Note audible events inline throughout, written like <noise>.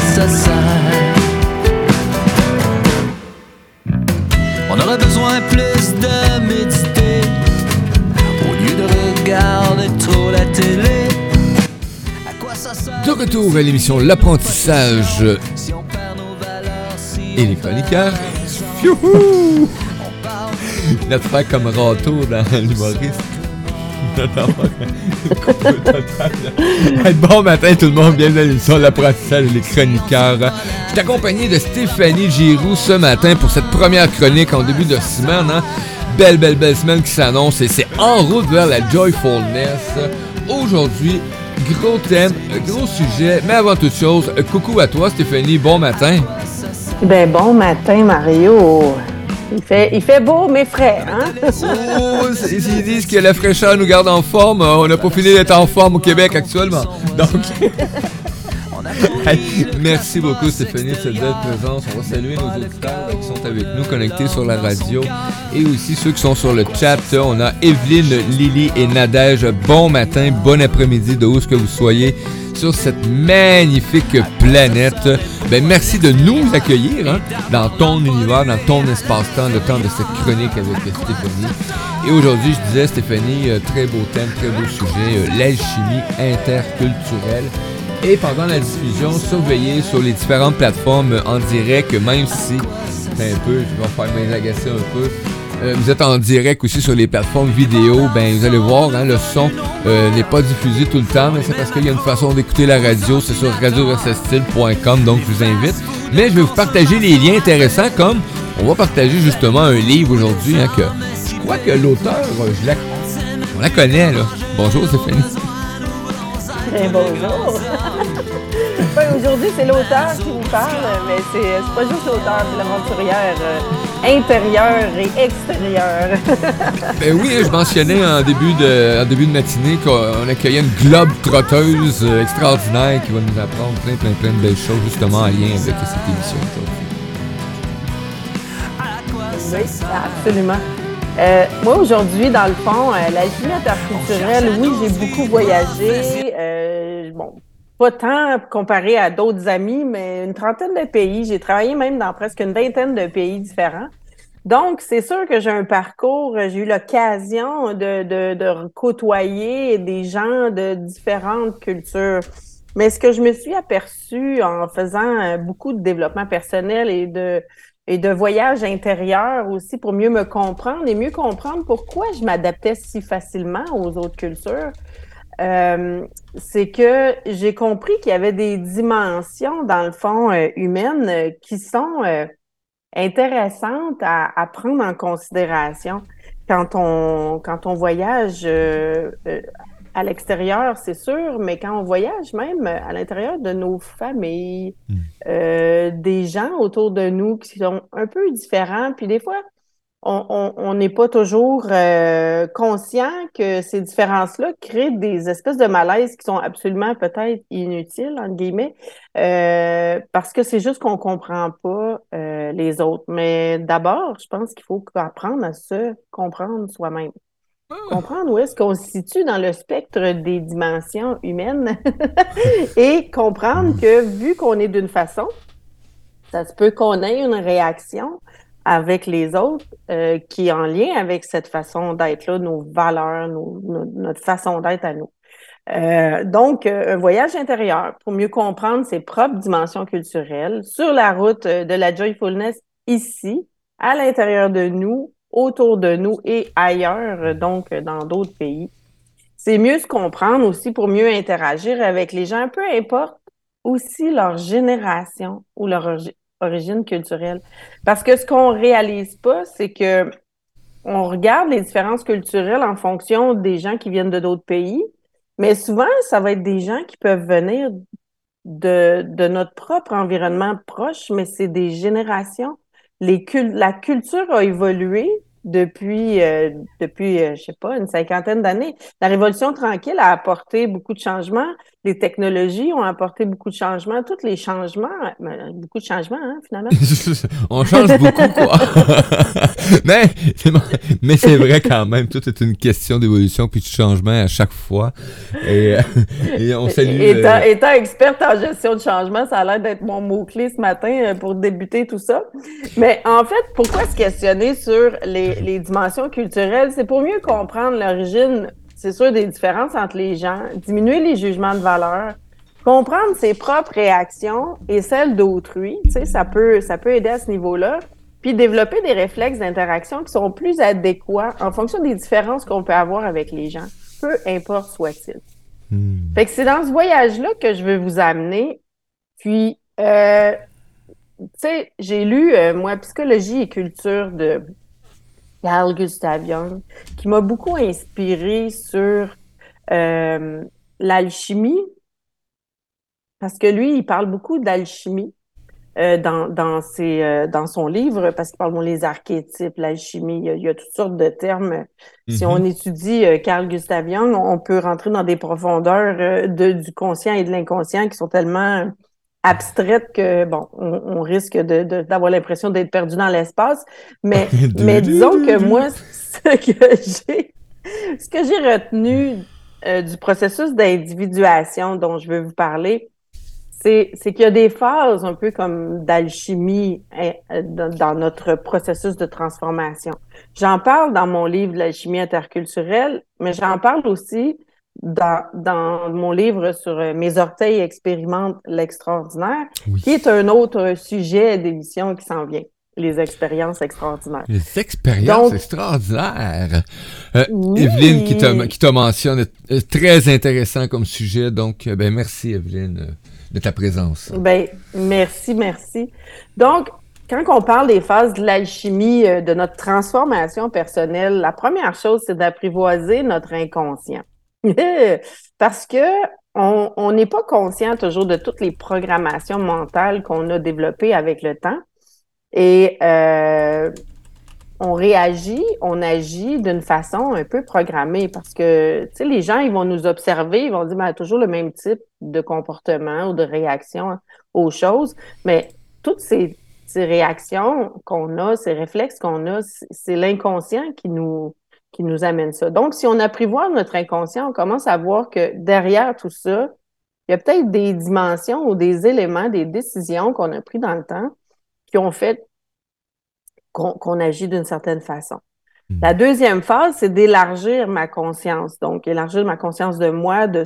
ça. On aurait besoin plus de méditer au lieu de regarder trop la télé. À quoi ça sert De retour à l'émission L'apprentissage si on perd nos valeurs si et les chroniqueurs. Youhou! <laughs> Notre frère comme râteau dans l'humoriste. <laughs> Bon matin tout le monde, bienvenue à l'émission L'apprentissage les chroniqueurs. Je suis accompagné de Stéphanie Giroux ce matin pour cette première chronique en début de semaine. hein. Belle, belle, belle semaine qui s'annonce et c'est en route vers la joyfulness. Aujourd'hui, gros thème, gros sujet, mais avant toute chose, coucou à toi Stéphanie, bon matin. Ben bon matin, Mario. Il fait, il fait beau, mais frais, hein? Oh, ils disent que la fraîcheur nous garde en forme. On n'a pas fini d'être en forme au Québec actuellement. Donc, <laughs> merci beaucoup Stéphanie de cette belle présence. On va saluer nos auditeurs qui sont avec nous connectés sur la radio et aussi ceux qui sont sur le chat. On a Evelyne, Lily et Nadège. Bon matin, bon après-midi de où ce que vous soyez sur cette magnifique planète. Ben, merci de nous accueillir hein, dans ton univers, dans ton espace-temps, le temps de cette chronique avec Stéphanie. Et aujourd'hui, je disais, Stéphanie, euh, très beau thème, très beau sujet, euh, l'alchimie interculturelle. Et pendant la diffusion, surveillez sur les différentes plateformes en direct, même si c'est un peu, je vais faire m'agacer un peu. Euh, vous êtes en direct aussi sur les plateformes vidéo, ben vous allez voir, hein, le son euh, n'est pas diffusé tout le temps, mais c'est parce qu'il y a une façon d'écouter la radio, c'est sur radio-style.com, donc je vous invite. Mais je vais vous partager les liens intéressants, comme on va partager justement un livre aujourd'hui, hein, que je crois que l'auteur, euh, je la, on la connaît là. Bonjour Stéphanie. Ben bonjour. <laughs> Aujourd'hui, c'est l'auteur qui vous parle, mais c'est pas juste l'auteur, c'est l'aventurière euh, intérieure et extérieure. <laughs> Ben oui, je mentionnais en début de, en début de matinée qu'on accueillait une globe trotteuse euh, extraordinaire qui va nous apprendre plein, plein, plein de belles choses justement en lien avec cette émission. Oui, absolument. Euh, moi, aujourd'hui, dans le fond, euh, la vie interculturelle, oui, j'ai beaucoup voyagé. euh, bon, pas tant comparé à d'autres amis, mais une trentaine de pays. J'ai travaillé même dans presque une vingtaine de pays différents. Donc, c'est sûr que j'ai un parcours, j'ai eu l'occasion de, de, de côtoyer des gens de différentes cultures. Mais ce que je me suis aperçue en faisant euh, beaucoup de développement personnel et de, et de voyage intérieur aussi pour mieux me comprendre et mieux comprendre pourquoi je m'adaptais si facilement aux autres cultures, euh, c'est que j'ai compris qu'il y avait des dimensions, dans le fond, euh, humaines euh, qui sont euh, intéressantes à, à prendre en considération. Quand on, quand on voyage à l'extérieur, c'est sûr, mais quand on voyage même à l'intérieur de nos familles, euh, des gens autour de nous qui sont un peu différents, puis des fois, on n'est pas toujours euh, conscient que ces différences-là créent des espèces de malaises qui sont absolument peut-être inutiles, entre guillemets, euh, parce que c'est juste qu'on comprend pas euh, les autres. Mais d'abord, je pense qu'il faut apprendre à se comprendre soi-même. Comprendre où est-ce qu'on se situe dans le spectre des dimensions humaines <laughs> et comprendre que vu qu'on est d'une façon, ça se peut qu'on ait une réaction avec les autres euh, qui est en lien avec cette façon d'être-là, nos valeurs, notre façon d'être à nous. Euh, donc, euh, un voyage intérieur pour mieux comprendre ses propres dimensions culturelles sur la route de la joyfulness ici, à l'intérieur de nous, autour de nous et ailleurs, donc dans d'autres pays. C'est mieux se comprendre aussi pour mieux interagir avec les gens, peu importe aussi leur génération ou leur origine culturelle. Parce que ce qu'on réalise pas, c'est que on regarde les différences culturelles en fonction des gens qui viennent de d'autres pays, mais souvent, ça va être des gens qui peuvent venir de, notre propre environnement proche, mais c'est des générations. Les cul- la culture a évolué depuis, euh, depuis euh, je sais pas, une cinquantaine d'années. La Révolution tranquille a apporté beaucoup de changements. Les technologies ont apporté beaucoup de changements. Tous les changements, ben, beaucoup de changements, hein, finalement. <laughs> On change beaucoup, quoi. <laughs> mais mais c'est vrai quand même. Tout est une question d'évolution puis de changement à chaque fois. Et, on salue... Étant, étant, experte en gestion de changement, ça a l'air d'être mon mot-clé ce matin euh, pour débuter tout ça. Mais en fait, pourquoi se questionner sur les, les dimensions culturelles? C'est pour mieux comprendre l'origine c'est sûr, des différences entre les gens, diminuer les jugements de valeur, comprendre ses propres réactions et celles d'autrui, tu sais, ça peut, ça peut aider à ce niveau-là. Puis développer des réflexes d'interaction qui sont plus adéquats en fonction des différences qu'on peut avoir avec les gens, peu importe soit-il. Hmm. Fait que c'est dans ce voyage-là que je veux vous amener. Puis, euh, tu sais, j'ai lu, euh, moi, psychologie et culture de Carl Gustav Jung, qui m'a beaucoup inspiré sur euh, l'alchimie, parce que lui, il parle beaucoup d'alchimie euh, dans, dans, ses, euh, dans son livre, parce qu'il parle bon, les archétypes, l'alchimie, il, y a toutes sortes de termes. Si mm-hmm. on étudie Carl Gustav Jung, on peut rentrer dans des profondeurs de, du conscient et de l'inconscient qui sont tellement abstraite que, bon, on, risque d'avoir l'impression d'être perdu dans l'espace. Mais, <laughs> mais disons que moi, <laughs> ce que j'ai, ce que j'ai retenu euh, du processus d'individuation dont je veux vous parler, c'est qu'il y a des phases un peu comme d'alchimie hein, dans notre processus de transformation. J'en parle dans mon livre L'alchimie interculturelle, mais j'en parle aussi dans, dans, mon livre sur euh, Mes orteils expérimentent l'extraordinaire, qui est un autre sujet d'émission qui s'en vient. Les expériences extraordinaires. Les expériences extraordinaires. Euh, Evelyne qui te, mentionne est très intéressant comme sujet. Donc, euh, ben, merci Evelyne de ta présence. Ben, merci, merci. Donc, quand on parle des phases de l'alchimie, de notre transformation personnelle, la première chose, c'est d'apprivoiser notre inconscient. <laughs> Parce que on n'est pas conscient toujours de toutes les programmations mentales qu'on a développées avec le temps. Et euh, on réagit, on agit d'une façon un peu programmée parce que, tu sais, les gens, ils vont nous observer, ils vont dire, ben, toujours le même type de comportement ou de réaction aux choses. Mais toutes ces, ces réactions qu'on a, ces réflexes qu'on a, c'est l'inconscient qui nous, qui nous amène ça. Donc, si on apprivoise notre inconscient, on commence à voir que derrière tout ça, il y a peut-être des dimensions ou des éléments, des décisions qu'on a pris dans le temps qui ont fait qu'on agit d'une certaine façon. Hmm. La deuxième phase, c'est d'élargir ma conscience. Donc, élargir ma conscience de moi, de,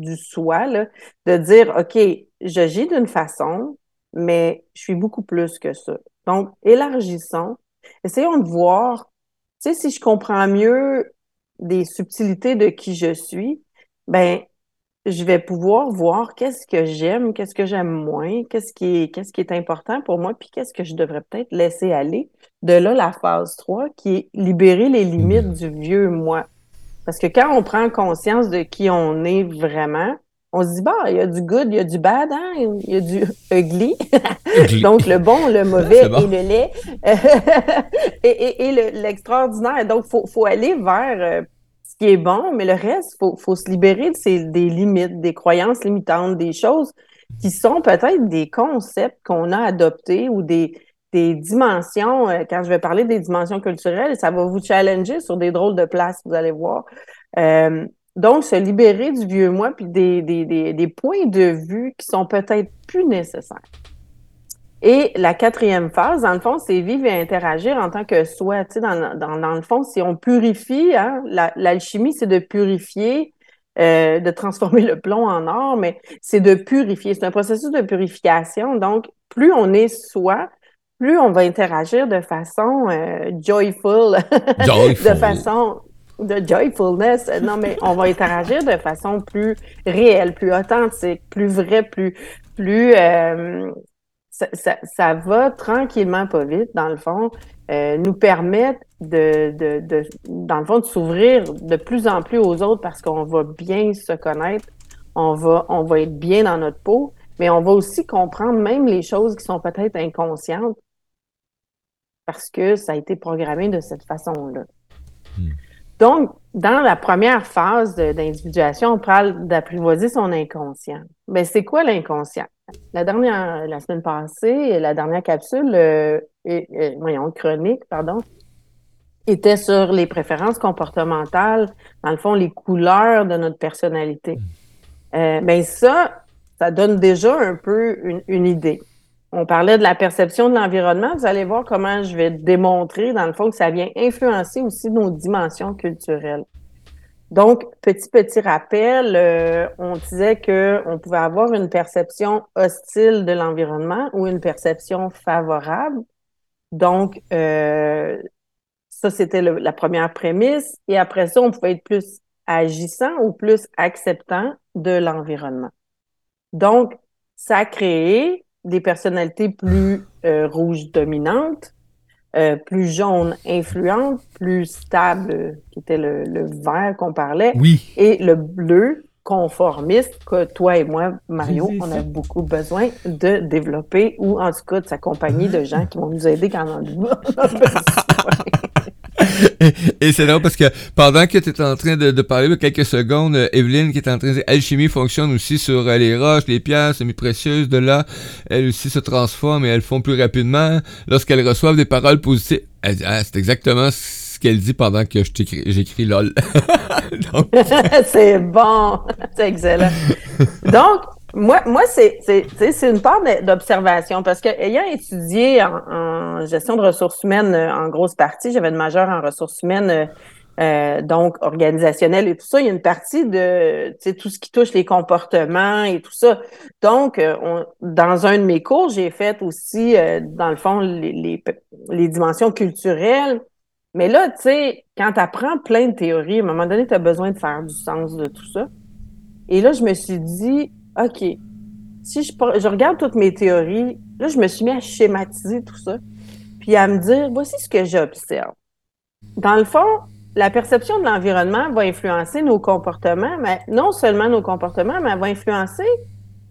du soi, de dire, OK, j'agis d'une façon, mais je suis beaucoup plus que ça. Donc, élargissons. Essayons de voir sais, si je comprends mieux des subtilités de qui je suis, ben je vais pouvoir voir qu'est-ce que j'aime, qu'est-ce que j'aime moins, qu'est-ce qui est qu'est-ce qui est important pour moi, puis qu'est-ce que je devrais peut-être laisser aller. De là la phase 3 qui est libérer les limites du vieux moi. Parce que quand on prend conscience de qui on est vraiment, on se dit, bah, il y a du good, il y a du bad, hein? il y a du <laughs> ugly. Donc, le bon, le <laughs> mauvais et le lait <laughs> et, et, l'extraordinaire. Donc, il faut, faut, aller vers euh, ce qui est bon, mais le reste, il faut, faut, se libérer de ces, des limites, des croyances limitantes, des choses qui sont peut-être des concepts qu'on a adoptés ou des, des dimensions. Euh, quand je vais parler des dimensions culturelles, ça va vous challenger sur des drôles de places, vous allez voir. Euh, donc, se libérer du vieux moi puis des, des, des, des points de vue qui sont peut-être plus nécessaires. Et la quatrième phase, dans le fond, c'est vivre et interagir en tant que soi. Tu sais, dans, dans, dans le fond, si on purifie, hein, l'alchimie, c'est de purifier, euh, de transformer le plomb en or, mais c'est de purifier. C'est un processus de purification. Donc, plus on est soi, plus on va interagir de façon euh, joyful, <laughs> de façon de joyfulness. Non, mais on va interagir de façon plus réelle, plus authentique, plus vraie, plus, plus. Euh, ça, va tranquillement, pas vite, dans le fond, euh, nous permettre de, de, de, dans le fond, de s'ouvrir de plus en plus aux autres parce qu'on va bien se connaître, on va, on va être bien dans notre peau, mais on va aussi comprendre même les choses qui sont peut-être inconscientes parce que ça a été programmé de cette façon-là. Hmm. Donc, dans la première phase d'individuation, on parle d'apprivoiser son inconscient. Mais c'est quoi l'inconscient? La dernière, la semaine passée, la dernière capsule, euh, voyons, chronique, pardon, était sur les préférences comportementales, dans le fond, les couleurs de notre personnalité. Euh, ben ça, ça donne déjà un peu une, idée. On parlait de la perception de l'environnement. Vous allez voir comment je vais démontrer, dans le fond, que ça vient influencer aussi nos dimensions culturelles. Donc, petit, petit rappel, euh, on disait qu'on pouvait avoir une perception hostile de l'environnement ou une perception favorable. Donc, euh, ça, c'était la première prémisse. Et après ça, on pouvait être plus agissant ou plus acceptant de l'environnement. Donc, ça a créé des personnalités plus euh, rouges dominantes, euh, plus jaunes influentes, plus stables, qui était le, le vert qu'on parlait, oui. et le bleu conformiste que toi et moi, Mario, on a beaucoup besoin de développer ou en tout cas de s'accompagner de gens qui vont nous aider quand on a <laughs> <laughs> et, c'est drôle parce que pendant que tu es en train de, parler, quelques secondes, euh, Evelyne qui est en train de dire Alchimie fonctionne aussi sur euh, les roches, les pierres semi-précieuses, de là, elles aussi se transforment et elles font plus rapidement lorsqu'elles reçoivent des paroles positives. Ah, c'est exactement ce qu'elle dit pendant que j'écris LOL. <laughs> <laughs> c'est bon, c'est excellent. Donc, moi, moi c'est une part d'observation parce que ayant étudié en, gestion de ressources humaines euh, en grosse partie, j'avais une majeure en ressources humaines, euh, euh, donc organisationnelles et tout ça. Il y a une partie de tout ce qui touche les comportements et tout ça. Donc, dans un de mes cours, j'ai fait aussi, dans le fond, les, les, les dimensions culturelles. Mais là, tu sais, quand tu apprends plein de théories, à un moment donné, tu as besoin de faire du sens de tout ça. Et là, je me suis dit, OK, si je, je, regarde toutes mes théories, là, je me suis mis à schématiser tout ça, puis à me dire, voici ce que j'observe. Dans le fond, la perception de l'environnement va influencer nos comportements, mais non seulement nos comportements, mais elle va influencer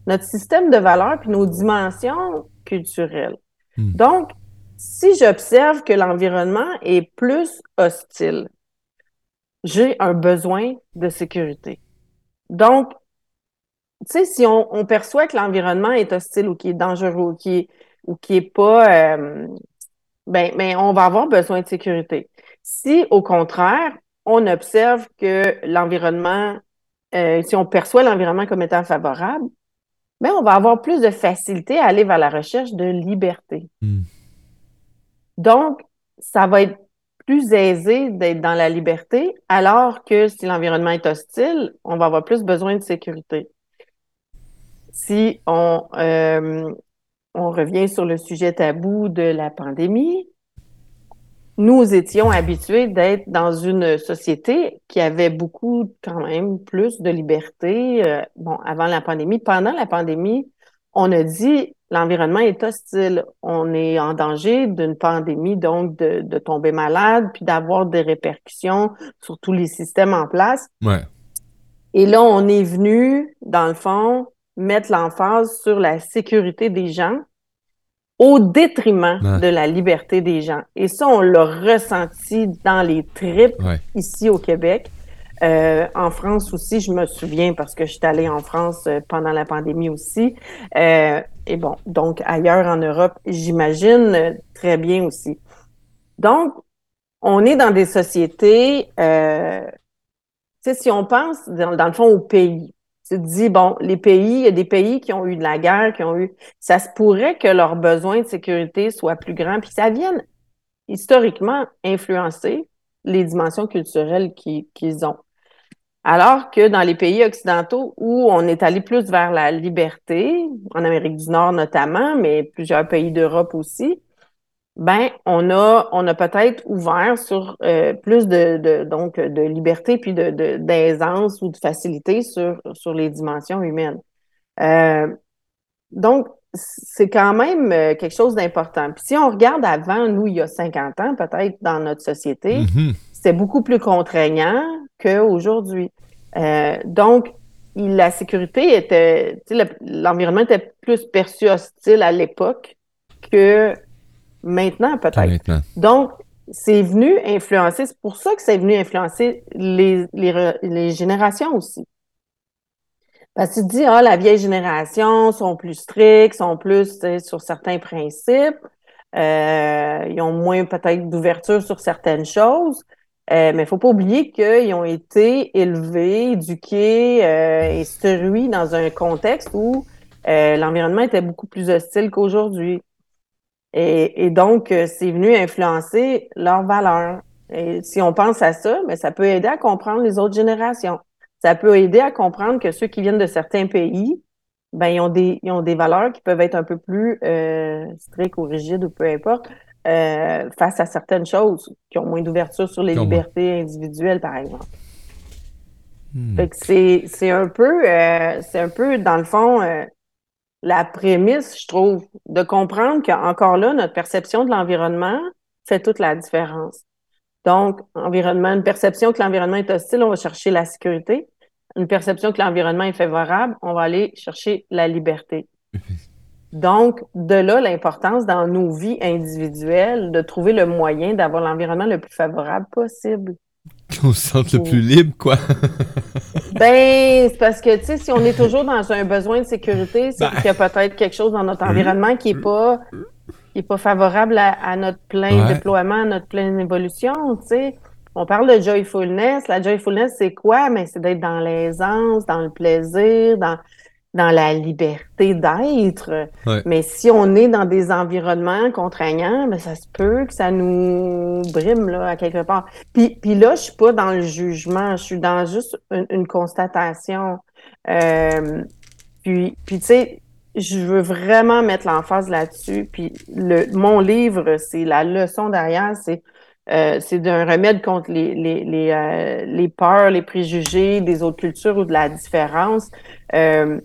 notre système de valeurs puis nos dimensions culturelles. Hmm. Donc, si j'observe que l'environnement est plus hostile, j'ai un besoin de sécurité. Donc, tu sais, si on, perçoit que l'environnement est hostile ou qui est dangereux ou qui est, ou qui est pas, euh, ben, ben, on va avoir besoin de sécurité. Si, au contraire, on observe que l'environnement, euh, si on perçoit l'environnement comme étant favorable, ben, on va avoir plus de facilité à aller vers la recherche de liberté. Hmm. Donc, ça va être plus aisé d'être dans la liberté, alors que si l'environnement est hostile, on va avoir plus besoin de sécurité si on, euh, on revient sur le sujet tabou de la pandémie, nous étions habitués d'être dans une société qui avait beaucoup, quand même, plus de liberté. Euh, bon, avant la pandémie, pendant la pandémie, on a dit l'environnement est hostile. On est en danger d'une pandémie, donc de, de tomber malade, puis d'avoir des répercussions sur tous les systèmes en place. Ouais. Et là, on est venu, dans le fond, mettre l'emphase sur la sécurité des gens au détriment de la liberté des gens. Et ça, on l'a ressenti dans les tripes ici au Québec. Euh, en France aussi, je me souviens parce que je suis allée en France euh, pendant la pandémie aussi. Euh, et bon, donc ailleurs en Europe, j'imagine très bien aussi. Donc, on est dans des sociétés, euh, tu sais, si on pense dans, le fond au pays, tu te dis, bon, les pays, il y a des pays qui ont eu de la guerre, qui ont eu. Ça se pourrait que leurs besoins de sécurité soient plus grands, puis ça vienne historiquement influencer les dimensions culturelles qu'ils ont. Alors que dans les pays occidentaux où on est allé plus vers la liberté, en Amérique du Nord notamment, mais plusieurs pays d'Europe aussi, ben on a on a peut-être ouvert sur euh, plus de, de, donc de liberté puis de d'aisance ou de facilité sur sur les dimensions humaines. Euh, donc c'est quand même euh, quelque chose d'important. Puis si on regarde avant nous il y a 50 ans peut-être dans notre société, mm-hmm. c'était beaucoup plus contraignant qu'aujourd'hui. Euh, donc la sécurité était l'environnement était plus perçu hostile à l'époque que Maintenant, peut-être. Donc, c'est venu influencer, c'est pour ça que c'est venu influencer les, les, générations aussi. Parce que tu te dis, ah, la vieille génération sont plus stricts, sont plus sur certains principes, euh, ils ont moins peut-être d'ouverture sur certaines choses. Euh, mais il faut pas oublier qu'ils ont été élevés, éduqués euh, et instruits dans un contexte où l'environnement était beaucoup plus hostile qu'aujourd'hui. Et, donc, c'est venu influencer leurs valeurs. Et si on pense à ça, mais ça peut aider à comprendre les autres générations. Ça peut aider à comprendre que ceux qui viennent de certains pays, ben, ils ont des, ils ont des valeurs qui peuvent être un peu plus strictes ou rigides ou peu importe, euh, face à certaines choses qui ont moins d'ouverture sur les libertés individuelles, par exemple. Hmm. c'est, un peu, euh, c'est un peu, dans le fond, euh, la prémisse, je trouve, de comprendre qu'encore là, notre perception de l'environnement fait toute la différence. Donc, environnement, une perception que l'environnement est hostile, on va chercher la sécurité. Une perception que l'environnement est favorable, on va aller chercher la liberté. <laughs> Donc, de là, l'importance dans nos vies individuelles de trouver le moyen d'avoir l'environnement le plus favorable possible. Qu'on se sente le plus libre, quoi. <laughs> ben, c'est parce que, tu sais, si on est toujours dans un besoin de sécurité, c'est ben. qu'il y a peut-être quelque chose dans notre environnement qui n'est pas, qui est pas favorable à, notre plein déploiement, à notre pleine évolution, tu sais. On parle de joyfulness. La joyfulness, c'est quoi? Mais c'est d'être dans l'aisance, dans le plaisir, dans dans la liberté d'être. Mais si on est dans des environnements contraignants, ben ça se peut que ça nous brime là, à quelque part. Puis, puis là, je suis pas dans le jugement, je suis dans juste une, constatation. Euh, puis, puis tu sais, je veux vraiment mettre l'emphase là-dessus. Puis le, mon livre, c'est la leçon derrière, c'est euh, c'est d'un remède contre les, les, les, euh, les, peurs, les préjugés des autres cultures ou de la différence. Euh,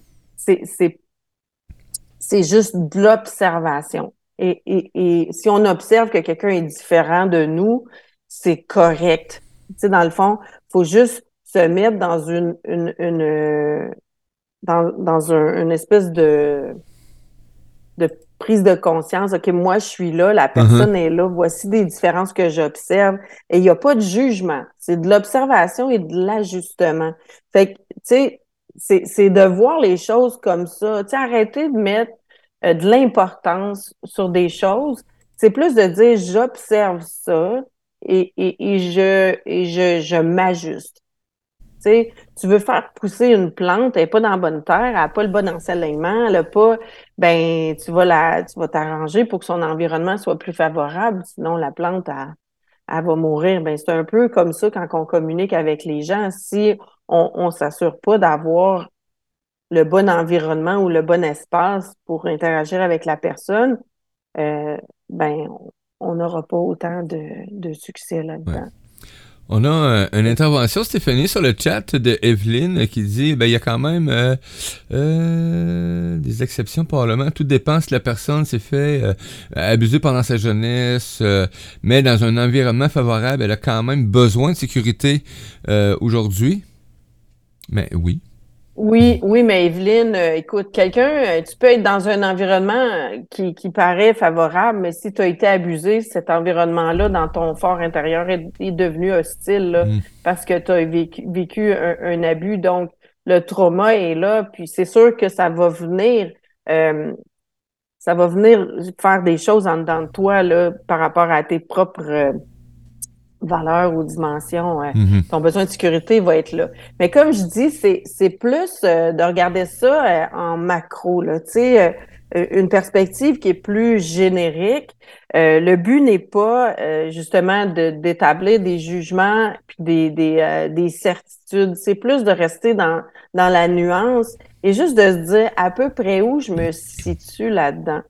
c'est juste de l'observation. Et, et, et, si on observe que quelqu'un est différent de nous, c'est correct. Tu sais, dans le fond, faut juste se mettre dans une, une, une dans, dans un, une espèce de, de prise de conscience. OK, moi, je suis là, la personne uh-huh. est là, voici des différences que j'observe. Et il n'y a pas de jugement. C'est de l'observation et de l'ajustement. Fait que, tu sais, c'est de voir les choses comme ça. Tu arrêter de mettre euh, de l'importance sur des choses. C'est plus de dire j'observe ça et, et, et, je, et je, je m'ajuste. Tu sais, tu veux faire pousser une plante, elle n'est pas dans la bonne terre, elle n'a pas le bon ensoleillement, elle n'a pas, ben, tu vas la, tu vas t'arranger pour que son environnement soit plus favorable, sinon la plante, elle, elle va mourir. Ben, c'est un peu comme ça quand on communique avec les gens. Si on ne s'assure pas d'avoir le bon environnement ou le bon espace pour interagir avec la personne, euh, ben, on n'aura pas autant de, succès là-dedans. On a euh, une intervention, Stéphanie, sur le chat de Evelyne qui dit ben, il y a quand même euh, des exceptions probablement. Tout dépend si la personne s'est fait abuser pendant sa jeunesse, mais dans un environnement favorable, elle a quand même besoin de sécurité aujourd'hui. Mais oui. Oui, oui, mais Evelyne, euh, écoute, quelqu'un, euh, tu peux être dans un environnement euh, qui, qui paraît favorable, mais si tu as été abusé, cet environnement-là, dans ton fort intérieur, est, devenu hostile mm. parce que tu as vécu, un, abus. Donc, le trauma est là, puis c'est sûr que ça va venir. ça va venir faire des choses en dedans de toi là, par rapport à tes propres valeur ou dimension, mm-hmm. ton besoin de sécurité va être là. Mais comme je dis, c'est, c'est plus euh, de regarder ça euh, en macro, là, tu sais, euh, une perspective qui est plus générique. le but n'est pas justement de, d'établir des jugements puis des, des, des certitudes. C'est plus de rester dans, dans la nuance et juste de se dire à peu près où je me situe là-dedans.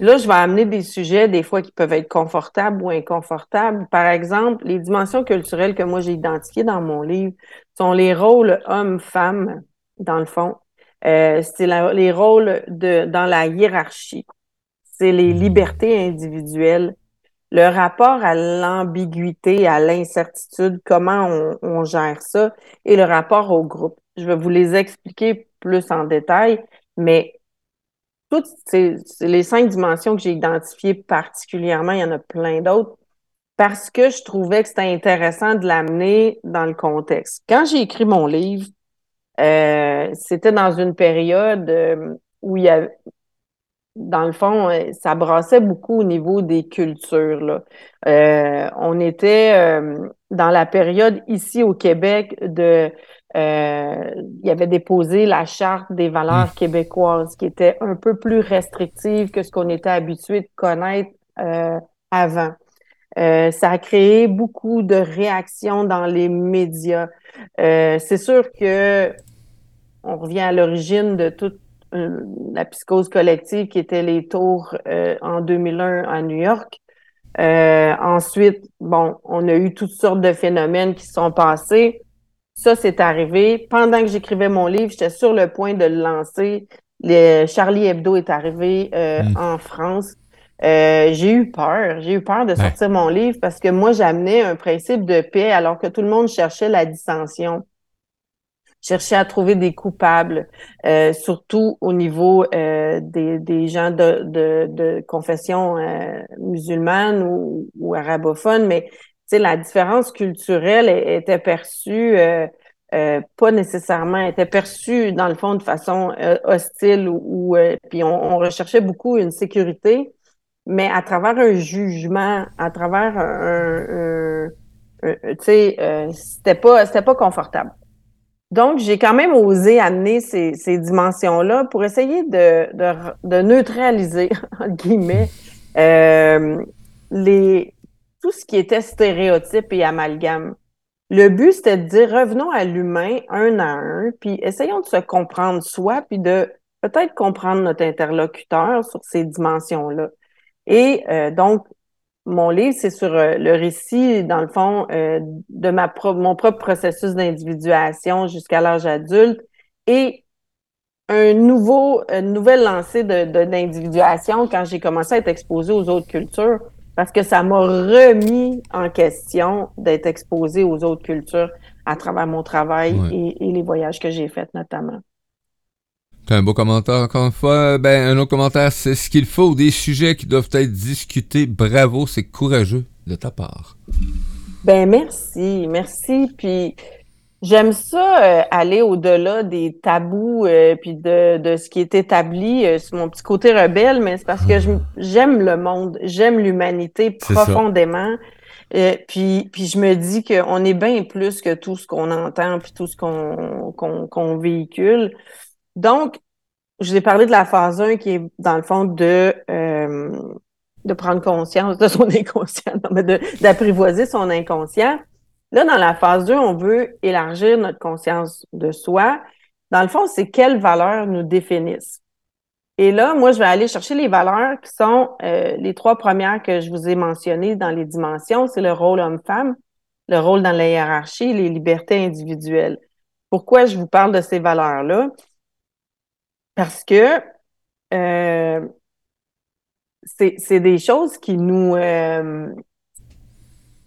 Là, je vais amener des sujets, des fois, qui peuvent être confortables ou inconfortables. Par exemple, les dimensions culturelles que moi j'ai identifiées dans mon livre sont les rôles hommes-femmes, dans le fond. Euh, c'est les rôles de, dans la hiérarchie. C'est les libertés individuelles. Le rapport à l'ambiguïté, à l'incertitude, comment on, on gère ça, et le rapport au groupe. Je vais vous les expliquer plus en détail, mais toutes ces, les cinq dimensions que j'ai identifiées particulièrement, il y en a plein d'autres, parce que je trouvais que c'était intéressant de l'amener dans le contexte. Quand j'ai écrit mon livre, euh, c'était dans une période euh, où il y avait, dans le fond, euh, ça brassait beaucoup au niveau des cultures. Là. Euh, on était euh, dans la période ici au Québec de il y avait déposé la charte des valeurs mmh. québécoises qui était un peu plus restrictive que ce qu'on était habitué de connaître avant. ça a créé beaucoup de réactions dans les médias. c'est sûr que on revient à l'origine de toute euh, la psychose collective qui était les tours euh, en 2001 à New York. Euh, ensuite, bon, on a eu toutes sortes de phénomènes qui sont passés. Ça, c'est arrivé. Pendant que j'écrivais mon livre, j'étais sur le point de le lancer. Les, Charlie Hebdo est arrivé mm. en France. j'ai eu peur. J'ai eu peur de sortir mon livre parce que moi, j'amenais un principe de paix alors que tout le monde cherchait la dissension chercher à trouver des coupables, euh, surtout au niveau euh, des, des, gens de, de, de confession euh, musulmane ou, ou, arabophone, mais la différence culturelle était perçue euh, euh, pas nécessairement, était perçue dans le fond de façon hostile ou, puis on, recherchait beaucoup une sécurité, mais à travers un jugement, à travers un, un, tu sais, c'était pas c'était pas confortable. Donc, j'ai quand même osé amener ces, ces dimensions-là pour essayer de, de, de neutraliser, <laughs> entre guillemets, euh, les, tout ce qui était stéréotype et amalgame. Le but, c'était de dire revenons à l'humain un à un, puis essayons de se comprendre soi, puis de peut-être comprendre notre interlocuteur sur ces dimensions-là. Et euh, donc, mon livre, c'est sur euh, le récit, dans le fond, euh, de ma mon propre processus d'individuation jusqu'à l'âge adulte et un nouveau, une nouvelle lancée de, d'individuation quand j'ai commencé à être exposée aux autres cultures, parce que ça m'a remis en question d'être exposée aux autres cultures à travers mon travail et, et les voyages que j'ai faits notamment. C'est un beau commentaire encore une fois. Ben, un autre commentaire, c'est ce qu'il faut, des sujets qui doivent être discutés. Bravo, c'est courageux de ta part. Ben, merci, merci. Puis, j'aime ça, euh, aller au-delà des tabous, euh, puis de, de, ce qui est établi. Euh, c'est mon petit côté rebelle, mais c'est parce que j'aime le monde, j'aime l'humanité profondément. puis, puis je me dis qu'on est bien plus que tout ce qu'on entend, puis tout ce qu'on qu'on véhicule. Donc, je vous ai parlé de la phase 1 qui est, dans le fond, de, euh, de prendre conscience de son <laughs> inconscient, d'apprivoiser son inconscient. Là, dans la phase 2, on veut élargir notre conscience de soi. Dans le fond, c'est quelles valeurs nous définissent. Et là, moi, je vais aller chercher les valeurs qui sont euh, les trois premières que je vous ai mentionnées dans les dimensions. C'est le rôle homme-femme, le rôle dans la hiérarchie, les libertés individuelles. Pourquoi je vous parle de ces valeurs-là? Parce que euh, c'est des choses qui nous. Euh,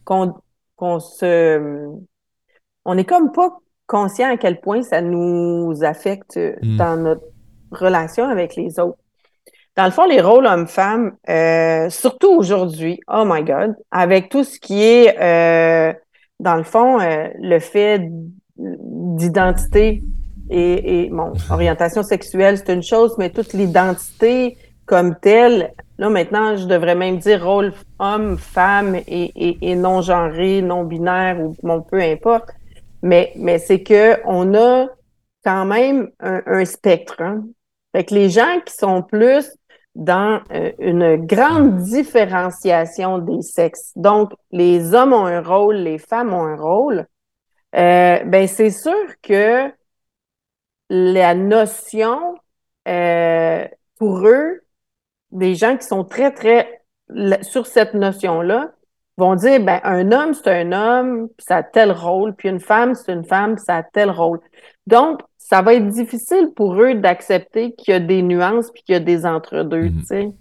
qu'on se. On n'est comme pas conscient à quel point ça nous affecte hmm. dans notre relation avec les autres. Dans le fond, les rôles hommes-femmes, euh, surtout aujourd'hui, oh my God, avec tout ce qui est, dans le fond, le fait d'identité et, bon, <laughs> orientation sexuelle, c'est une chose, mais toute l'identité comme telle, là maintenant, je devrais même dire rôle homme, femme et, et, non genré, non binaire ou bon, peu importe. Mais, mais c'est que on a quand même un, spectre. Hein? Les gens qui sont plus dans euh, une grande différenciation des sexes. Donc, les hommes ont un rôle, les femmes ont un rôle. Euh, ben c'est sûr que la notion, euh, pour eux, des gens qui sont très, très sur cette notion-là, vont dire, ben, un homme, c'est un homme, puis ça a tel rôle, puis une femme, c'est une femme, puis ça a tel rôle. Donc, ça va être difficile pour eux d'accepter qu'il y a des nuances, puis qu'il y a des entre-deux, mm-hmm. tu sais.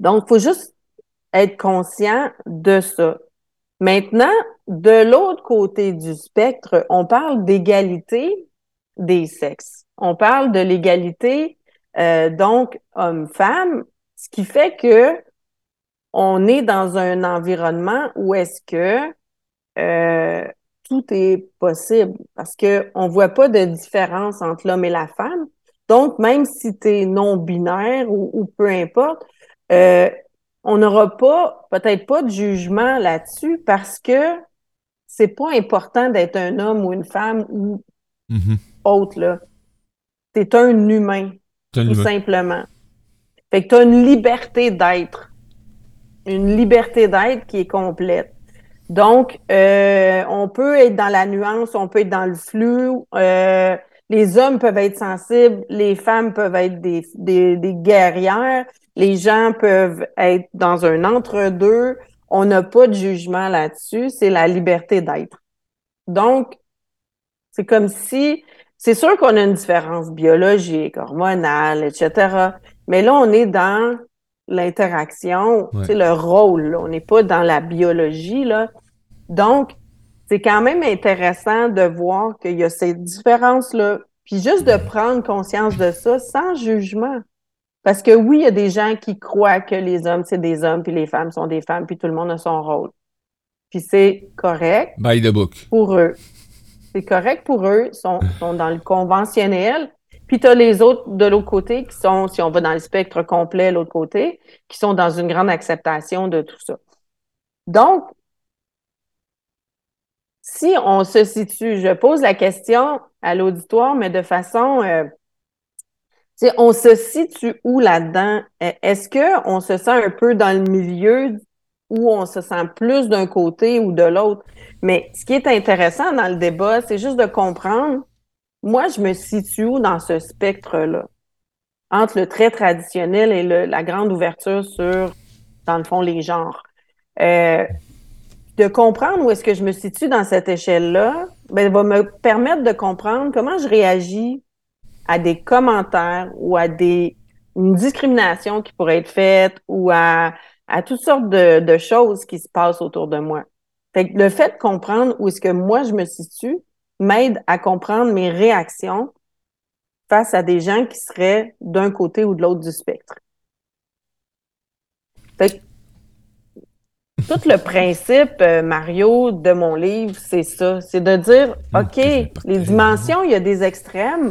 Donc, il faut juste être conscient de ça. Maintenant, de l'autre côté du spectre, on parle d'égalité, des sexes. On parle de l'égalité, euh, donc homme-femme, ce qui fait que on est dans un environnement où est-ce que euh, tout est possible parce que on voit pas de différence entre l'homme et la femme. Donc, même si tu es non-binaire ou, peu importe, euh, on n'aura pas, peut-être pas de jugement là-dessus parce que c'est pas important d'être un homme ou une femme ou mm-hmm. autre, là. T'es un humain, tout simplement. Fait que tu as une liberté d'être. Une liberté d'être qui est complète. Donc, euh, on peut être dans la nuance, on peut être dans le flou. Euh, les hommes peuvent être sensibles, les femmes peuvent être des, des, des guerrières, les gens peuvent être dans un entre-deux. On n'a pas de jugement là-dessus, c'est la liberté d'être. Donc, c'est comme si, c'est sûr qu'on a une différence biologique, hormonale, etc. Mais là, on est dans l'interaction, c'est le rôle. On n'est pas dans la biologie. Là. Donc, c'est quand même intéressant de voir qu'il y a ces différences-là. Puis juste de prendre conscience de ça sans jugement. Parce que oui, il y a des gens qui croient que les hommes, c'est des hommes, puis les femmes sont des femmes, puis tout le monde a son rôle. Puis c'est correct. By the book. Pour eux. C'est correct pour eux, sont, sont dans le conventionnel. Puis tu as les autres de l'autre côté qui sont, si on va dans le spectre complet, l'autre côté, qui sont dans une grande acceptation de tout ça. Donc, si on se situe, je pose la question à l'auditoire, mais de façon, euh, on se situe où là-dedans? Est-ce qu'on se sent un peu dans le milieu où on se sent plus d'un côté ou de l'autre? Mais ce qui est intéressant dans le débat, c'est juste de comprendre, moi, je me situe où dans ce spectre-là? Entre le très traditionnel et la grande ouverture sur, dans le fond, les genres. Euh, de comprendre où est-ce que je me situe dans cette échelle-là, ben, va me permettre de comprendre comment je réagis à des commentaires ou à des une discrimination qui pourrait être faite ou à, à toutes sortes de, de, choses qui se passent autour de moi. Fait que le fait de comprendre où est-ce que moi je me situe m'aide à comprendre mes réactions face à des gens qui seraient d'un côté ou de l'autre du spectre. Fait que tout le principe, euh, Mario, de mon livre, c'est ça. C'est de dire, hum, OK, les dimensions, il y a des extrêmes.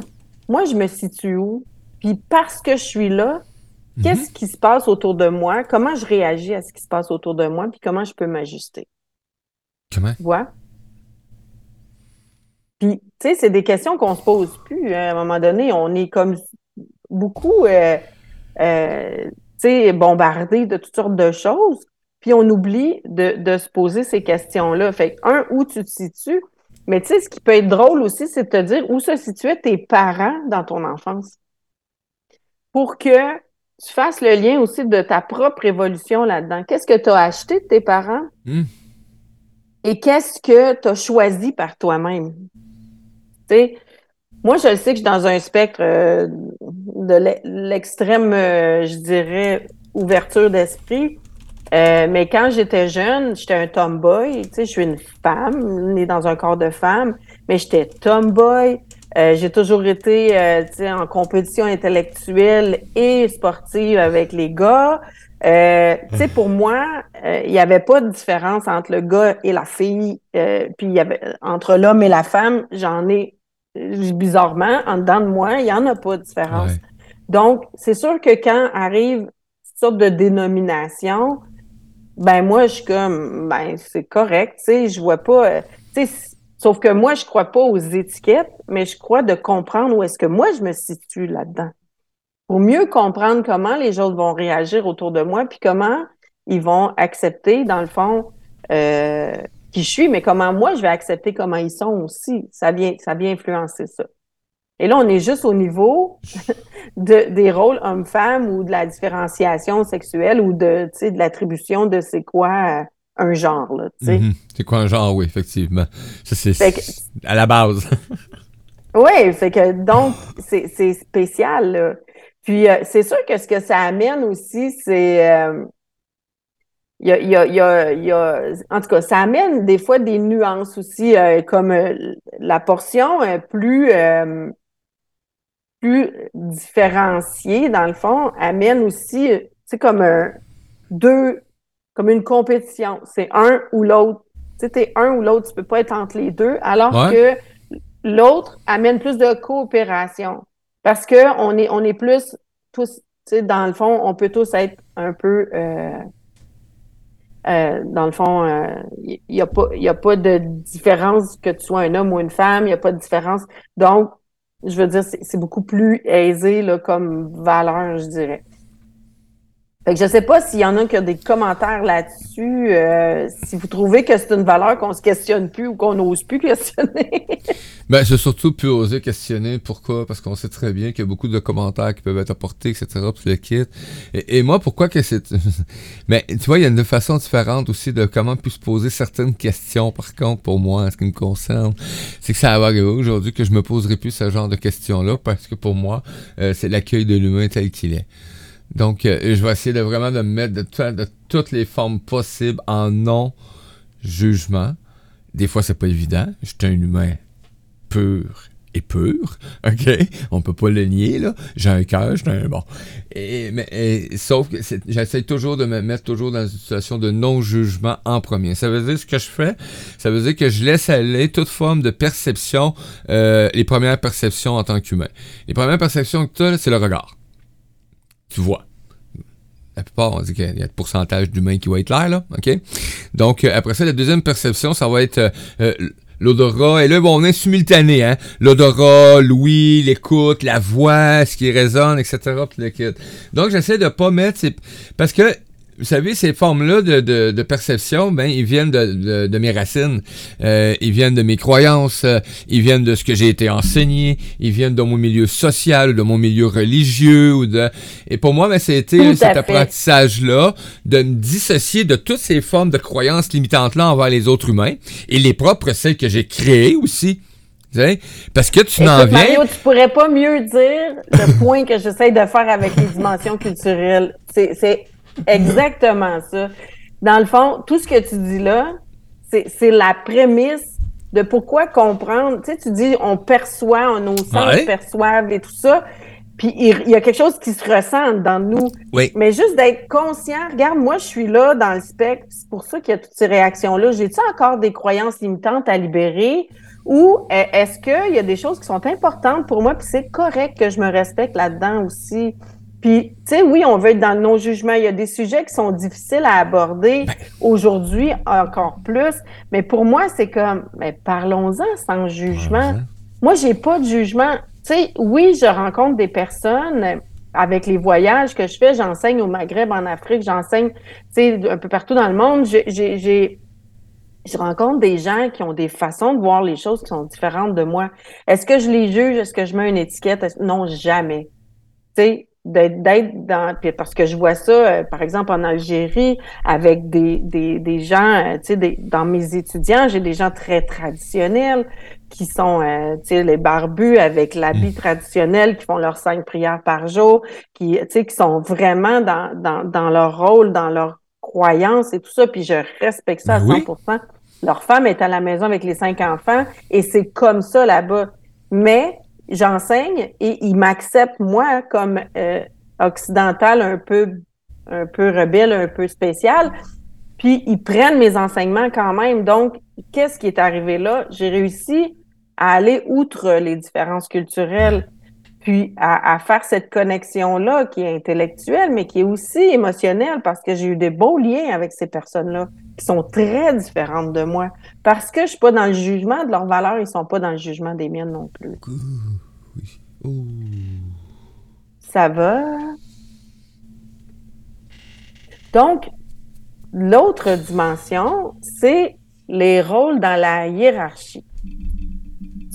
Moi, je me situe où? Puis parce que je suis là, qu'est-ce mhm. qui se passe autour de moi? Comment je réagis à ce qui se passe autour de moi? Puis comment je peux m'ajuster? Comment? Tu vois? Puis, tu sais, c'est des questions qu'on se pose plus. Hein. À un moment donné, on est comme beaucoup, euh, euh, tu sais, bombardé de toutes sortes de choses. Puis on oublie de, se poser ces questions-là. Fait un, où tu te situes, mais tu sais, ce qui peut être drôle aussi, c'est de te dire où se situaient tes parents dans ton enfance? Pour que tu fasses le lien aussi de ta propre évolution là-dedans. Qu'est-ce que tu as acheté de tes parents? Hmm. Et qu'est-ce que tu as choisi par toi-même? Tu sais, moi, je le sais que je suis dans un spectre euh, de l'extrême, euh, je dirais, ouverture d'esprit. Euh, mais quand j'étais jeune, j'étais un tomboy. Tu sais, je suis une femme, née dans un corps de femme, mais j'étais tomboy. Euh, j'ai toujours été euh, en compétition intellectuelle et sportive avec les gars. Euh, tu sais, pour moi, il n'y avait pas de différence entre le gars et la fille. puis il y avait entre l'homme et la femme, j'en ai bizarrement en dedans de moi, il n'y en a pas de différence. Donc, c'est sûr que quand arrive une sorte de dénomination, ben moi, je suis comme, ben c'est correct, tu sais, je vois pas, tu sais, sauf que moi, je crois pas aux étiquettes, mais je crois de comprendre où est-ce que moi, je me situe là-dedans. Pour mieux comprendre comment les autres vont réagir autour de moi, puis comment ils vont accepter, dans le fond, euh, qui je suis, mais comment moi, je vais accepter comment ils sont aussi. Ça vient, ça vient influencer ça. Et là, on est juste au niveau <laughs> de, des rôles hommes-femmes ou de la différenciation sexuelle ou de, de l'attribution de c'est quoi euh, un genre. Là, mm-hmm. C'est quoi un genre, oui, effectivement. Ça, c'est à la base. <laughs> oui, fait que donc, c'est spécial. Là. Puis, euh, c'est sûr que ce que ça amène aussi, c'est. Euh, il y a, y, a, y, a, en tout cas, ça amène des fois des nuances aussi, comme la portion plus plus différencié, dans le fond, amène aussi, c'est comme deux, comme une compétition. C'est un ou l'autre. Tu sais, un ou l'autre, tu peux pas être entre les deux, alors que l'autre amène plus de coopération. Parce que on est, on est plus tous, tu sais, dans le fond, on peut tous être un peu euh, euh, dans le fond, il euh, n'y a, pas, a pas de différence que tu sois un homme ou une femme, il n'y a pas de différence. Donc, je veux dire, c'est beaucoup plus aisé là, comme valeur, je dirais. Fait que je sais pas s'il y en a qui ont des commentaires là-dessus, euh, si vous trouvez que c'est une valeur qu'on se questionne plus ou qu'on n'ose plus <laughs> questionner. ben, c'est surtout plus oser questionner. Pourquoi? Parce qu'on sait très bien qu'il y a beaucoup de commentaires qui peuvent être apportés, etc., puis le kit. Et, moi, pourquoi que c'est... <laughs> Mais tu vois, il y a une façon différente aussi de comment puis se poser certaines questions, par contre, pour moi, en ce qui me concerne. C'est que ça va arriver aujourd'hui que je me poserai plus ce genre de questions-là, parce que pour moi, euh, c'est l'accueil de l'humain tel qu'il est. Donc, euh, je vais essayer de vraiment de mettre de, de toutes les formes possibles en non-jugement. Des fois, c'est pas évident. Je suis un humain pur et pur, <laughs> ok? On peut pas le nier, là. J'ai un cœur, j'ai un... Bon. Et, mais, sauf que j'essaie toujours de me mettre toujours dans une situation de non-jugement en premier. Ça veut dire ce que je fais, ça veut dire que je laisse aller toute forme de perception, euh, les premières perceptions en tant qu'humain. Les premières perceptions que tu as, c'est le regard tu vois. La plupart, on dit qu'il y a un pourcentage d'humains qui vont être là, là, OK? Donc, euh, après ça, la deuxième perception, ça va être euh, euh, l'odorat. Et là, bon, on est simultané, hein? L'odorat, l'ouïe, l'écoute, la voix, ce qui résonne, etc. Donc, j'essaie de pas mettre... Parce que vous savez, ces formes-là de, de, de, perception, ben, ils viennent de, de mes racines, euh, ils viennent de mes croyances, euh, ils viennent de ce que j'ai été enseigné, ils viennent de mon milieu social, de mon milieu religieux, ou de. Et pour moi, ben, c'était cet apprentissage-là de me dissocier de toutes ces formes de croyances limitantes-là envers les autres humains et les propres celles que j'ai créées aussi. Parce que tu n'en viens. Mario, tu pourrais pas mieux dire le point que j'essaie de faire avec les dimensions culturelles. C'est <laughs> exactement ça. Dans le fond, tout ce que tu dis là, c'est la prémisse de pourquoi comprendre. Tu sais, tu dis on perçoit, nos sens perçoivent et tout ça. Puis il, y a quelque chose qui se ressent dans nous. Oui. Mais juste d'être conscient, regarde, moi je suis là dans le spectre, c'est pour ça qu'il y a toutes ces réactions-là. J'ai-tu encore des croyances limitantes à libérer? Ou euh, est-ce qu'il y a des choses qui sont importantes pour moi, puis c'est correct que je me respecte là-dedans aussi? Puis, tu sais, oui, on veut être dans le non-jugement. Il y a des sujets qui sont difficiles à aborder ben. aujourd'hui encore plus. Mais pour moi, c'est comme, mais parlons-en sans jugement. Moi, j'ai pas de jugement. Tu sais, oui, je rencontre des personnes avec les voyages que je fais. J'enseigne au Maghreb, en Afrique. J'enseigne, tu sais, un peu partout dans le monde. J'ai je rencontre des gens qui ont des façons de voir les choses qui sont différentes de moi. Est-ce que je les juge? Est-ce que je mets une étiquette? Non, jamais. Tu sais, d'être dans parce que je vois ça euh, par exemple en Algérie avec des, des, des gens euh, tu sais dans mes étudiants j'ai des gens très traditionnels qui sont euh, tu sais les barbus avec l'habit mm. traditionnel qui font leurs cinq prières par jour qui tu sais qui sont vraiment dans, dans, dans leur rôle dans leur croyance et tout ça puis je respecte ça à 100% leur femme est à la maison avec les cinq enfants et c'est comme ça là-bas. Mais j'enseigne et ils m'acceptent moi comme euh, occidental un peu un peu rebelle, un peu spécial. Puis ils prennent mes enseignements quand même. Donc, qu'est-ce qui est arrivé là? J'ai réussi à aller outre les différences culturelles, puis à, faire cette connexion-là qui est intellectuelle, mais qui est aussi émotionnelle parce que j'ai eu des beaux liens avec ces personnes-là qui sont très différentes de moi. Parce que je suis pas dans le jugement de leurs valeurs, ils sont pas dans le jugement des miennes non plus. Ça va? Donc, l'autre dimension, c'est les rôles dans la hiérarchie.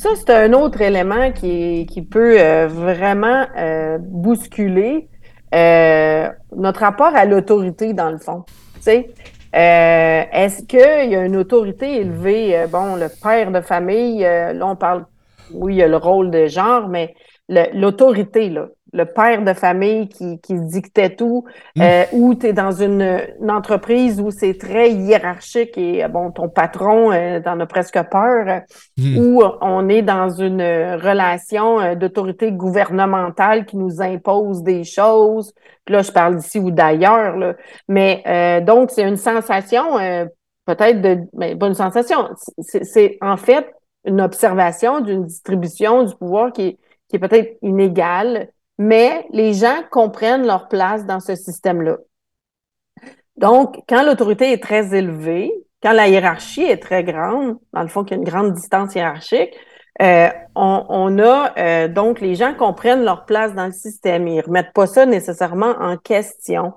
Ça, c'est un autre élément qui, peut euh, vraiment euh, bousculer euh, notre rapport à l'autorité, dans le fond. Est-ce qu'il y a une autorité élevée? bon, le père de famille, là, on parle, oui, il y a le rôle de genre, mais l'autorité, là. Le père de famille qui, qui dictait tout, mmh. euh, ou tu es dans une, entreprise où c'est très hiérarchique et bon, ton patron euh, t'en a presque peur, mmh. ou on est dans une relation euh, d'autorité gouvernementale qui nous impose des choses. Puis là, je parle d'ici ou d'ailleurs, mais euh, donc c'est une sensation peut-être de, mais pas une sensation, c'est en fait une observation d'une distribution du pouvoir qui est, qui est peut-être inégale, mais les gens comprennent leur place dans ce système-là. Donc, quand l'autorité est très élevée, quand la hiérarchie est très grande, dans le fond, qu'il y a une grande distance hiérarchique, euh, on, a euh, donc les gens comprennent leur place dans le système. Ils remettent pas ça nécessairement en question.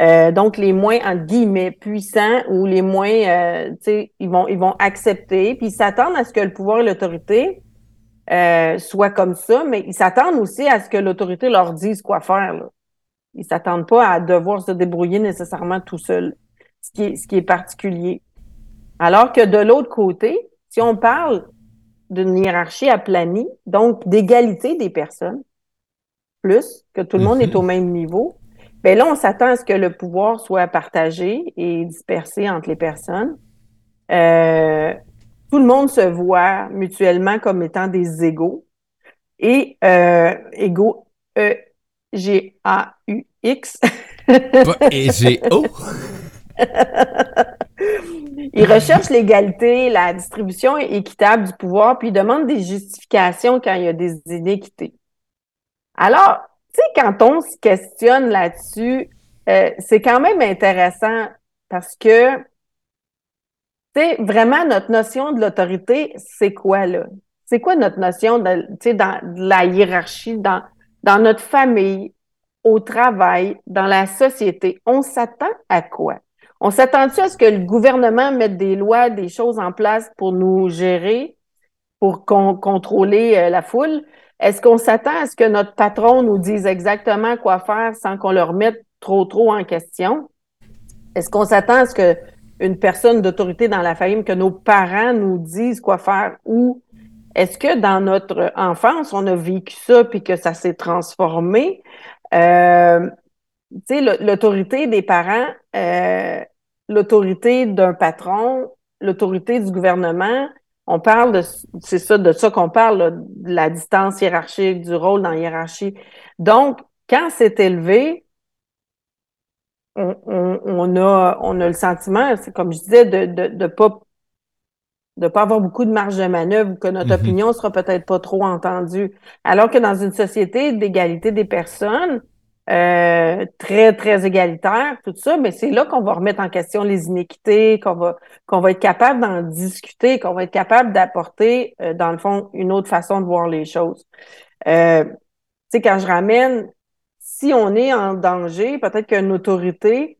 Euh, donc les moins en guillemets puissants ou les moins, tu sais, ils vont ils vont accepter puis ils s'attendent à ce que le pouvoir et l'autorité soient comme ça, mais ils s'attendent aussi à ce que l'autorité leur dise quoi faire. Là. Ils s'attendent pas à devoir se débrouiller nécessairement tout seul, ce qui est, ce qui est particulier. Alors que de l'autre côté, si on parle d'une hiérarchie aplanie, donc d'égalité des personnes, plus que tout le monde est au mhm. même niveau, bien là, on s'attend à ce que le pouvoir soit partagé et dispersé entre les personnes. Euh, tout le monde se voit mutuellement comme étant des égaux. Et euh, égaux, E-G-A-U-X. et G-O. Ils recherchent l'égalité, la distribution équitable du pouvoir, puis ils demandent des justifications quand il y a des inéquités. Alors, tu sais, quand on se questionne là-dessus, euh, c'est quand même intéressant parce que, vraiment, notre notion de l'autorité, c'est quoi, là? C'est quoi notre notion de, la hiérarchie, dans, notre famille, au travail, dans la société? On s'attend à quoi? On s'attend-tu à ce que le gouvernement mette des lois, des choses en place pour nous gérer, pour contrôler euh, la foule? Est-ce qu'on s'attend à ce que notre patron nous dise exactement quoi faire sans qu'on leur mette trop, trop en question? Est-ce qu'on s'attend à ce que une personne d'autorité dans la famille, que nos parents nous disent quoi faire ou est-ce que dans notre enfance, on a vécu ça puis que ça s'est transformé? Euh, tu sais, l'autorité des parents, euh, l'autorité d'un patron, l'autorité du gouvernement, on parle de, c'est ça, de ça qu'on parle, de la distance hiérarchique, du rôle dans la hiérarchie. Donc, quand c'est élevé, on, a, on a le sentiment, c'est comme je disais, de de, de pas de pas avoir beaucoup de marge de manœuvre, que notre mm-hmm. opinion sera peut-être pas trop entendue. Alors que dans une société d'égalité des personnes, euh, très, très égalitaire, tout ça, mais c'est là qu'on va remettre en question les inéquités, qu'on va, qu'on va être capable d'en discuter, qu'on va être capable d'apporter, euh, dans le fond, une autre façon de voir les choses. Euh, tu sais, quand je ramène, si on est en danger, peut-être qu'une autorité,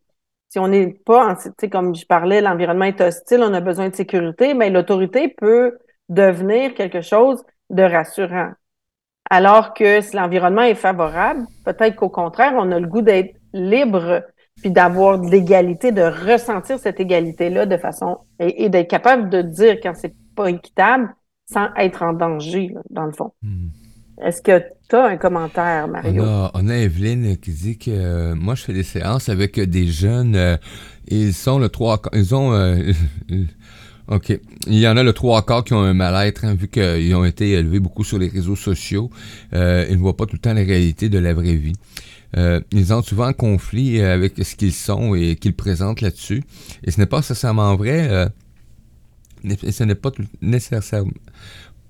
si on n'est pas, tu sais, comme je parlais, l'environnement est hostile, on a besoin de sécurité, mais l'autorité peut devenir quelque chose de rassurant. Alors que si l'environnement est favorable, peut-être qu'au contraire, on a le goût d'être libre puis d'avoir de l'égalité, de ressentir cette égalité-là de façon et, d'être capable de dire quand c'est pas équitable sans être en danger, dans le fond. Hmm. Est-ce que tu as un commentaire, Mario? On a, Evelyne qui dit que euh, moi, je fais des séances avec des jeunes. Euh, ils sont le trois. Ils ont. Euh, <laughs> OK. Il y en a le trois quarts qui ont un mal-être, hein, vu qu'ils ont été élevés beaucoup sur les réseaux sociaux. Euh, ils ne voient pas tout le temps la réalité de la vraie vie. Euh, ils ont souvent un conflit euh, avec ce qu'ils sont et qu'ils présentent là-dessus. Et ce n'est pas nécessairement vrai. Euh, ce n'est pas nécessairement...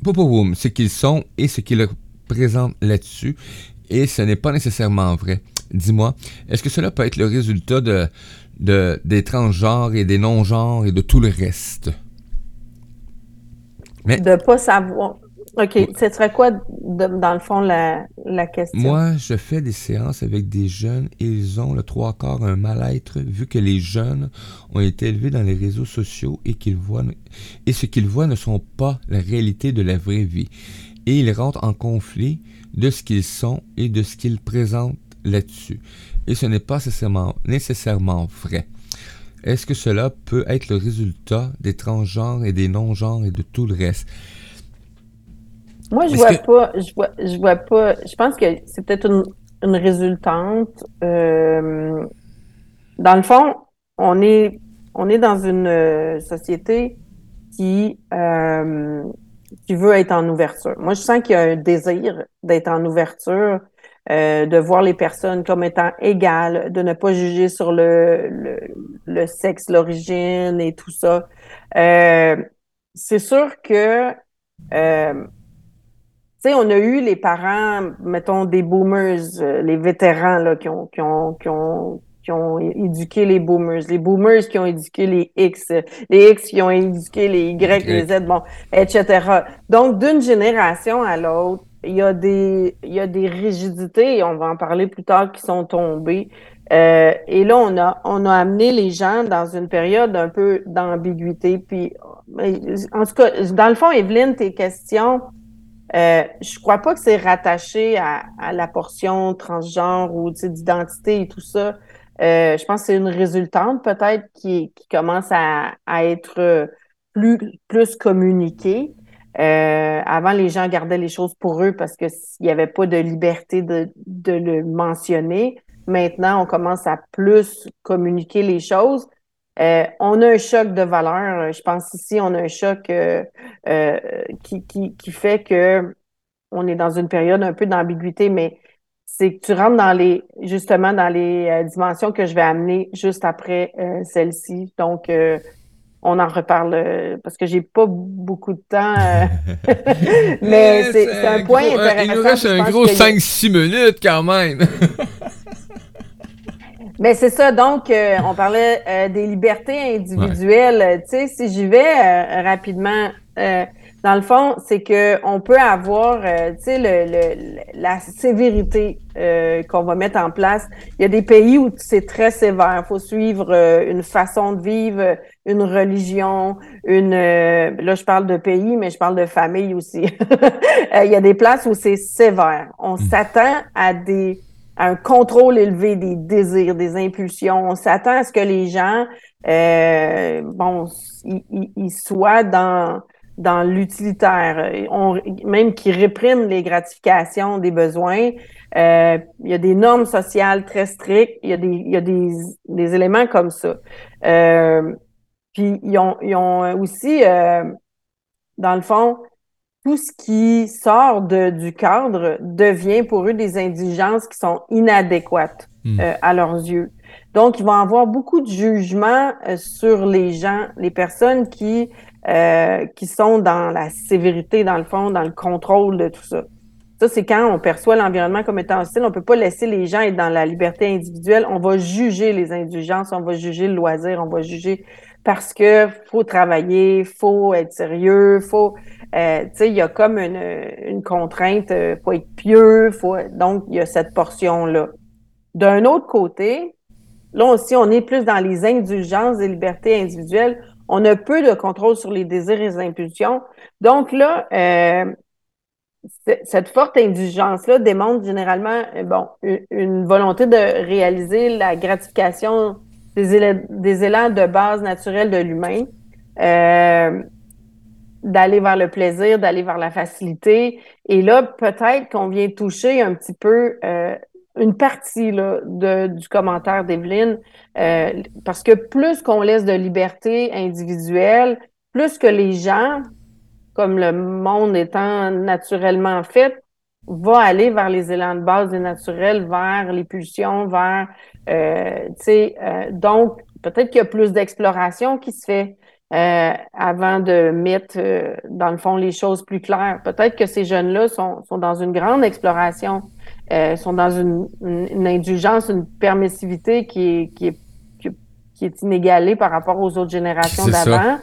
Pas pour ce qu'ils sont et ce qu'ils présentent là-dessus. Et ce n'est pas nécessairement vrai. Dis-moi, est-ce que cela peut être le résultat de, de, des transgenres et des non-genres et de tout le reste? De ne pas savoir. OK. Ce serait quoi, dans le fond, la, la, question? Moi, je fais des séances avec des jeunes et ils ont le trois quarts un mal-être vu que les jeunes ont été élevés dans les réseaux sociaux et qu'ils voient et ce qu'ils voient ne sont pas la réalité de la vraie vie. Et ils rentrent en conflit de ce qu'ils sont et de ce qu'ils présentent là-dessus. Et ce n'est pas nécessairement, nécessairement vrai. Est-ce que cela peut être le résultat des transgenres et des non-genres et de tout le reste? Moi, je vois pas, je vois, je vois pas, je pense que c'est peut-être une résultante. Euh, dans le fond, on est, on est dans une euh, société qui, euh, qui veut être en ouverture. Moi, je sens qu'il y a un désir d'être en ouverture, euh, de voir les personnes comme étant égales, de ne pas juger sur le, le, sexe, l'origine et tout ça. Euh, c'est sûr que euh, tu sais, on a eu les parents, mettons, des boomers, les vétérans là, qui, ont, qui, ont, qui, ont, qui ont éduqué les boomers, les boomers qui ont éduqué les X, les X qui ont éduqué les Y, les Z, bon, etc. Donc, d'une génération à l'autre, il y a des il y a des rigidités, et on va en parler plus tard, qui sont tombées. Euh, et là, on a on a amené les gens dans une période un peu d'ambiguïté. Puis, en tout cas, dans le fond, Evelyne, tes questions euh, je crois pas que c'est rattaché à, la portion transgenre ou d'identité et tout ça. Euh, je pense que c'est une résultante peut-être qui, qui commence à, à, être plus, plus communiquée. Euh, avant, les gens gardaient les choses pour eux parce qu'il n'y avait pas de liberté de, de, le mentionner. Maintenant, on commence à plus communiquer les choses. Euh, on a un choc de valeur. Je pense ici, on a un choc euh, euh, qui, qui, qui, fait que on est dans une période un peu d'ambiguïté, mais c'est que tu rentres dans les justement dans les dimensions que je vais amener juste après celle-ci. Donc, on en reparle parce que j'ai pas beaucoup de temps. <laughs> mais c'est un point intéressant. Il nous reste un gros 5-6 minutes quand même. <laughs> Mais c'est ça, donc euh, on parlait euh, des libertés individuelles. Tu sais, si j'y vais euh, rapidement, dans le fond, c'est que on peut avoir, tu sais, le, le, la sévérité qu'on va mettre en place. Il y a des pays où c'est très sévère. Il faut suivre une façon de vivre, une religion, une. là, je parle de pays, mais je parle de famille aussi. <laughs> Il y a des places où c'est sévère. On mmh. s'attend à des un contrôle élevé des désirs, des impulsions. On s'attend à ce que les gens, euh, bon, ils, soient dans dans l'utilitaire, même qui répriment les gratifications des besoins. Euh, il y a des normes sociales très strictes. Il y a des, il y a des, des éléments comme ça. Euh, puis ils ont, ils ont aussi, euh, dans le fond, tout ce qui sort de, du cadre devient pour eux des indigences qui sont inadéquates hmm. à leurs yeux. Donc, ils vont avoir beaucoup de jugements sur les gens, les personnes qui, euh, qui sont dans la sévérité, dans le fond, dans le contrôle de tout ça. Ça, c'est quand on perçoit l'environnement comme étant hostile. On peut pas laisser les gens être dans la liberté individuelle. On va juger les indulgences, on va juger le loisir, on va juger parce que faut travailler, faut être sérieux, faut euh, tu sais, il y a comme une, une contrainte, euh, faut être pieux, faut, donc il y a cette portion-là. D'un autre côté, là aussi, on est plus dans les indulgences des libertés individuelles. On a peu de contrôle sur les désirs et les impulsions. Donc là, euh, cette forte indulgence-là démontre généralement euh, une, volonté de réaliser la gratification des, élans de base naturelle de l'humain. Euh, d'aller vers le plaisir, d'aller vers la facilité. Et là, peut-être qu'on vient toucher un petit peu une partie là, de, du commentaire d'Evelyne, euh, parce que plus qu'on laisse de liberté individuelle, plus que les gens, comme le monde étant naturellement fait, va aller vers les élans de base des naturels, vers les pulsions, vers, euh, tu sais, euh, donc peut-être qu'il y a plus d'exploration qui se fait. Euh, avant de mettre, euh, dans le fond, les choses plus claires. Peut-être que ces jeunes-là sont, sont, dans une grande exploration, euh, sont dans une, une, indulgence, une permissivité qui est, qui est, qui est inégalée par rapport aux autres générations d'avant.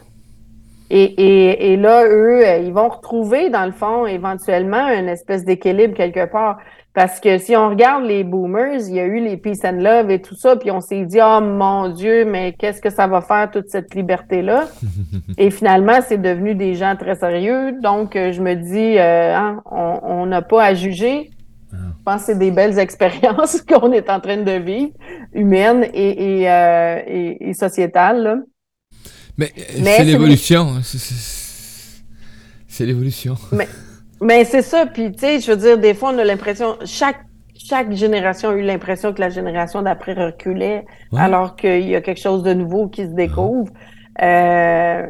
Et, et, et, là, eux, ils vont retrouver, dans le fond, éventuellement, une espèce d'équilibre quelque part. Parce que si on regarde les boomers, il y a eu les peace and love et tout ça, puis on s'est dit, oh mon Dieu, mais qu'est-ce que ça va faire toute cette liberté-là? <laughs> et finalement, c'est devenu des gens très sérieux. Donc, euh, je me dis, euh, hein, on n'a pas à juger. Ah. Je pense que c'est des belles expériences <laughs> qu'on est en train de vivre, humaines et, et, euh, et, sociétales. Mais, c'est l'évolution. Hein. C'est l'évolution. <laughs> Mais, mais c'est ça, puis tu sais, je veux dire, des fois, on a l'impression, chaque, chaque génération a eu l'impression que la génération d'après reculait, alors qu'il y a quelque chose de nouveau qui se découvre. Euh,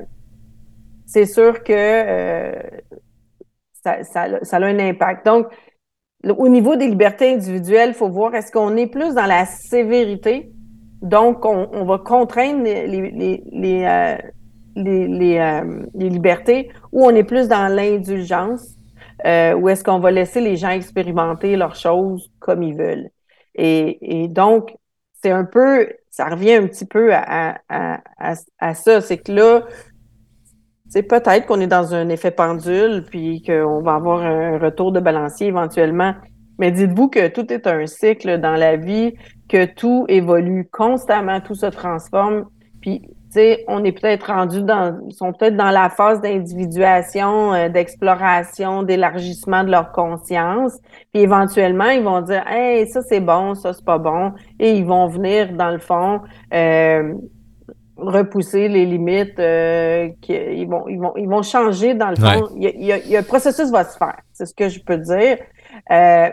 c'est sûr que euh, ça, ça, a un impact. Donc, au niveau des libertés individuelles, il faut voir est-ce qu'on est plus dans la sévérité, donc on, va contraindre les, les, les, euh, les, libertés, ou on est plus dans l'indulgence, euh, ou est-ce qu'on va laisser les gens expérimenter leurs choses comme ils veulent. Et, et donc, c'est un peu, ça revient un petit peu à, à, à ça, c'est que là, c'est peut-être qu'on est dans un effet pendule, puis qu'on va avoir un retour de balancier éventuellement. Mais dites-vous que tout est un cycle dans la vie, que tout évolue constamment, tout se transforme. Puis, tu sais, on est peut-être rendu dans, sont peut-être dans la phase d'individuation, euh, d'exploration, d'élargissement de leur conscience. Puis éventuellement, ils vont dire, hey, ça c'est bon, ça c'est pas bon, et ils vont venir dans le fond. Euh, repousser les limites, euh, ils, vont, ils, vont, ils vont changer dans le fond. Il, y a, il, y a, processus va se faire, c'est ce que je peux dire. Euh,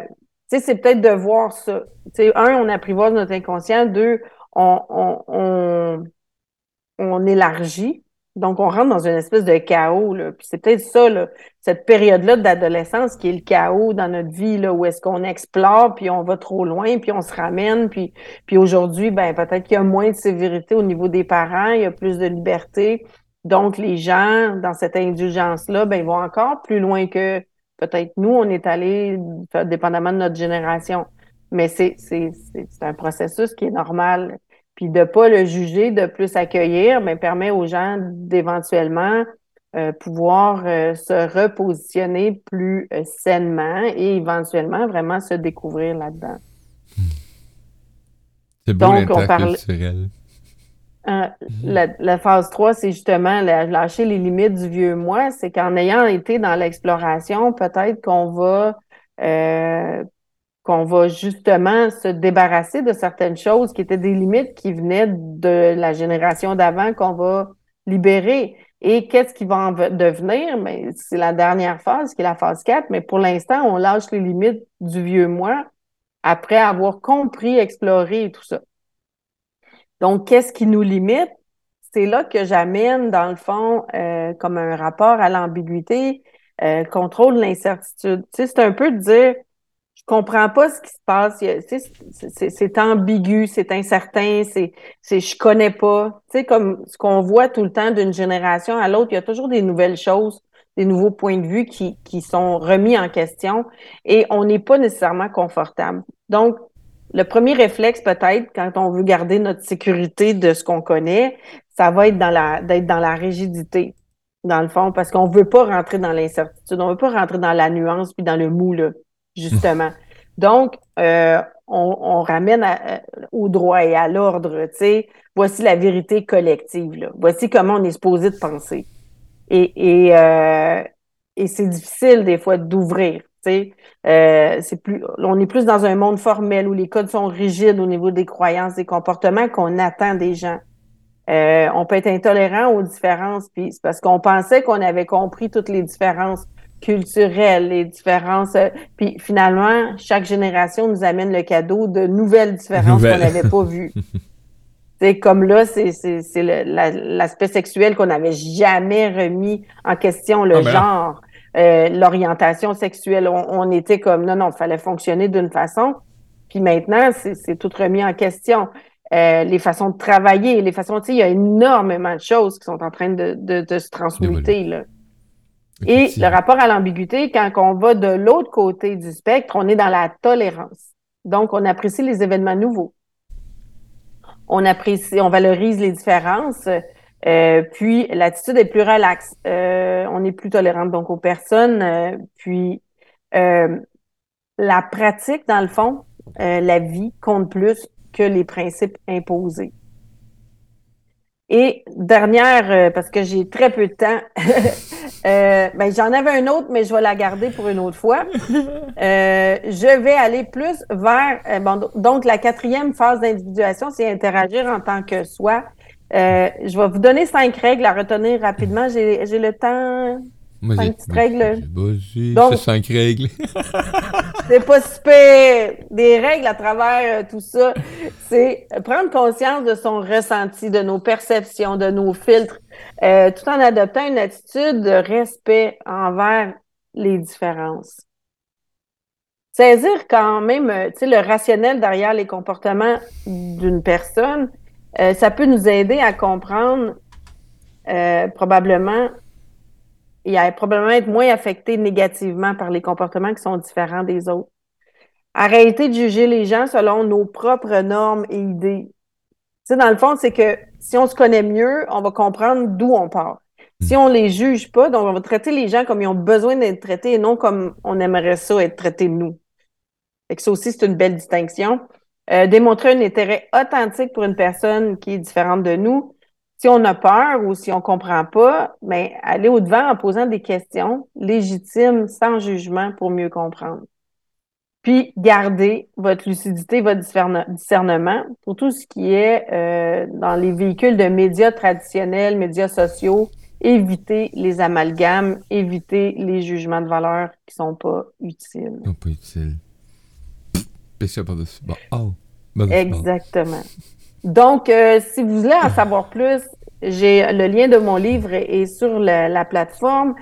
c'est peut-être de voir ça. sais un, on apprivoise notre inconscient. Deux, on, on, on, on élargit donc, on rentre dans une espèce de chaos. Là. Puis c'est peut-être ça, là, cette période-là d'adolescence qui est le chaos dans notre vie, là, où est-ce qu'on explore, puis on va trop loin, puis on se ramène. Puis, puis aujourd'hui, ben peut-être qu'il y a moins de sévérité au niveau des parents, il y a plus de liberté. Donc, les gens, dans cette indulgence-là, ben, ils vont encore plus loin que peut-être nous, on est allé, dépendamment de notre génération. Mais c'est un processus qui est normal puis de pas le juger, de plus accueillir, mais permet aux gens d'éventuellement euh, pouvoir euh, se repositionner plus euh, sainement et éventuellement vraiment se découvrir là-dedans. C'est beau Donc, on parle... la, la, phase 3, c'est justement lâcher les limites du vieux moi. C'est qu'en ayant été dans l'exploration, peut-être qu'on va qu'on va justement se débarrasser de certaines choses qui étaient des limites qui venaient de la génération d'avant qu'on va libérer. Et qu'est-ce qui va en devenir? Mais c'est la dernière phase, qui est la phase 4, mais pour l'instant, on lâche les limites du vieux moi après avoir compris, exploré tout ça. Donc, qu'est-ce qui nous limite? C'est là que j'amène, dans le fond, euh, comme un rapport à l'ambiguïté, euh, contrôle l'incertitude. C'est un peu de dire, comprends pas ce qui se passe. C'est ambigu, c'est incertain, c'est je connais pas. Tu comme ce qu'on voit tout le temps d'une génération à l'autre, il y a toujours des nouvelles choses, des nouveaux points de vue qui, sont remis en question et on n'est pas nécessairement confortable. Donc, le premier réflexe, peut-être, quand on veut garder notre sécurité de ce qu'on connaît, ça va être dans la d'être dans la rigidité, dans le fond, parce qu'on veut pas rentrer dans l'incertitude, on veut pas rentrer dans la nuance puis dans le mou, là justement. Donc, euh, on, ramène au droit et à l'ordre, tu sais, voici la vérité collective, là. voici comment on est supposé de penser. Et, euh, c'est difficile des fois d'ouvrir. Euh, c'est plus, on est plus dans un monde formel où les codes sont rigides au niveau des croyances, des comportements qu'on attend des gens. on peut être intolérant aux différences, puis c'est parce qu'on pensait qu'on avait compris toutes les différences culturelles, les différences. Euh, puis finalement, chaque génération nous amène le cadeau de nouvelles différences qu'on n'avait pas vues. <laughs> c'est comme là, c'est l'aspect sexuel qu'on n'avait jamais remis en question, le ah, ben genre, euh, l'orientation sexuelle. On, était comme non, non, il fallait fonctionner d'une façon. Puis maintenant, c'est tout remis en question. Euh, les façons de travailler, les façons, tu sais, il y a énormément de choses qui sont en train de, de, de se transmuter, là. Et le rapport à l'ambiguïté, quand on va de l'autre côté du spectre, on est dans la tolérance. Donc, on apprécie les événements nouveaux. On apprécie, on valorise les différences. Euh, puis l'attitude est plus relaxe. Euh, on est plus tolérante donc aux personnes. Euh, puis la pratique, dans le fond, la vie compte plus que les principes imposés. Et dernière, euh, parce que j'ai très peu de temps, <laughs> euh, ben, j'en avais un autre, mais je vais la garder pour une autre fois. <laughs> Euh, je vais aller plus vers, bon, donc la quatrième phase d'individuation, c'est interagir en tant que soi. je vais vous donner cinq règles à retenir rapidement. J'ai le temps. Cinq petites règles. Donc, c'est cinq règles. <laughs> c'est pas super. Des règles à travers euh, tout ça. C'est prendre conscience de son ressenti, de nos perceptions, de nos filtres, euh, tout en adoptant une attitude de respect envers les différences. Saisir quand même, euh, le rationnel derrière les comportements d'une personne, ça peut nous aider à comprendre probablement il a probablement être moins affecté négativement par les comportements qui sont différents des autres. Arrêter de juger les gens selon nos propres normes et idées. Tu sais, dans le fond, c'est que si on se connaît mieux, on va comprendre d'où on part. Si on les juge pas, donc on va traiter les gens comme ils ont besoin d'être traités et non comme on aimerait ça être traité nous. Et que ça aussi, c'est une belle distinction. Euh, démontrer un intérêt authentique pour une personne qui est différente de nous, si on a peur ou si on comprend pas, mais ben, aller au-devant en posant des questions légitimes, sans jugement, pour mieux comprendre. Puis, garder votre lucidité, votre discernement pour tout ce qui est euh, dans les véhicules de médias traditionnels, médias sociaux. Éviter les amalgames, éviter les jugements de valeur qui sont pas utiles. Sont pas utiles. par-dessus. Oh. Exactement. Donc, euh, si vous voulez en savoir plus, j'ai le lien de mon livre est sur la, plateforme.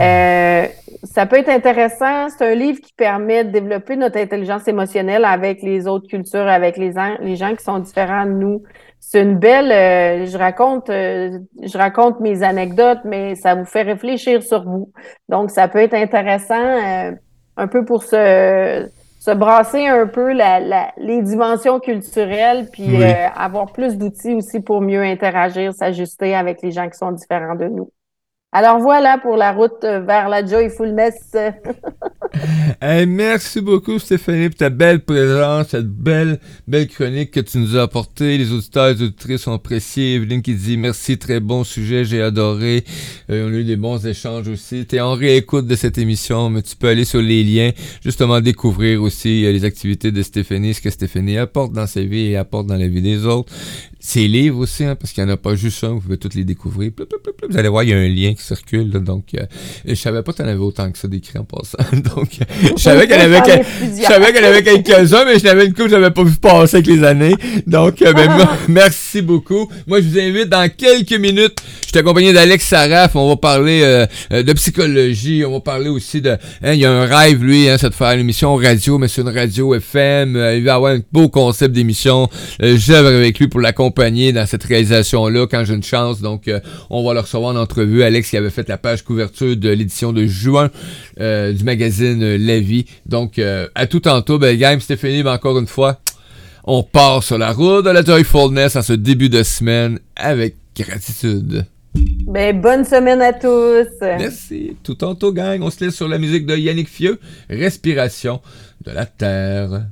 Euh, ça peut être intéressant. C'est un livre qui permet de développer notre intelligence émotionnelle avec les autres cultures, avec les, les gens qui sont différents de nous. C'est une belle. Euh, je raconte, je raconte mes anecdotes, mais ça vous fait réfléchir sur vous. Donc, ça peut être intéressant un peu pour se se brasser un peu les dimensions culturelles, puis euh, avoir plus d'outils aussi pour mieux interagir, s'ajuster avec les gens qui sont différents de nous. Alors voilà pour la route vers la joyfulness. <laughs> <laughs> merci beaucoup Stéphanie pour ta belle présence, cette belle belle chronique que tu nous as apportée. Les auditeurs et les auditrices ont apprécié. Evelyne qui dit merci, très bon sujet, j'ai adoré. Euh, on a eu des bons échanges aussi. Tu es en réécoute de cette émission, mais tu peux aller sur les liens, justement découvrir aussi euh, les activités de Stéphanie, ce que Stéphanie apporte dans sa vie et apporte dans la vie des autres ses livres aussi, hein, parce qu'il n'y en a pas juste un, vous pouvez tous les découvrir. Vous allez voir, il y a un lien qui circule. donc, euh, je savais pas que tu en avais autant que ça d'écrit en passant. <laughs> je savais qu'elle avait, je savais qu'elle avait quelques-uns, mais je l'avais une coupe que j'avais pas vu passer avec les années. Donc, euh, ben, merci beaucoup. Moi, je vous invite dans quelques minutes. Je suis accompagné d'Alex Saraf. On va parler euh, de psychologie. On va parler aussi de... Hein, il y a un rêve, lui, hein, c'est de faire une émission radio, mais c'est une radio FM. il va avoir un beau concept d'émission. J'œuvre avec lui pour l'accompagner dans cette réalisation-là quand j'ai une chance. Donc, euh, on va le recevoir en entrevue. Alex qui avait fait la page couverture de l'édition de juin euh, du magazine euh, La Vie. Donc, à tout tantôt, belle game. Stéphanie, mais encore une fois, on part sur la route de la joyfulness en ce début de semaine avec gratitude. Ben, bonne semaine à tous. Merci. Tout tantôt, gang. On se laisse sur la musique de Yannick Fieux, Respiration de la Terre.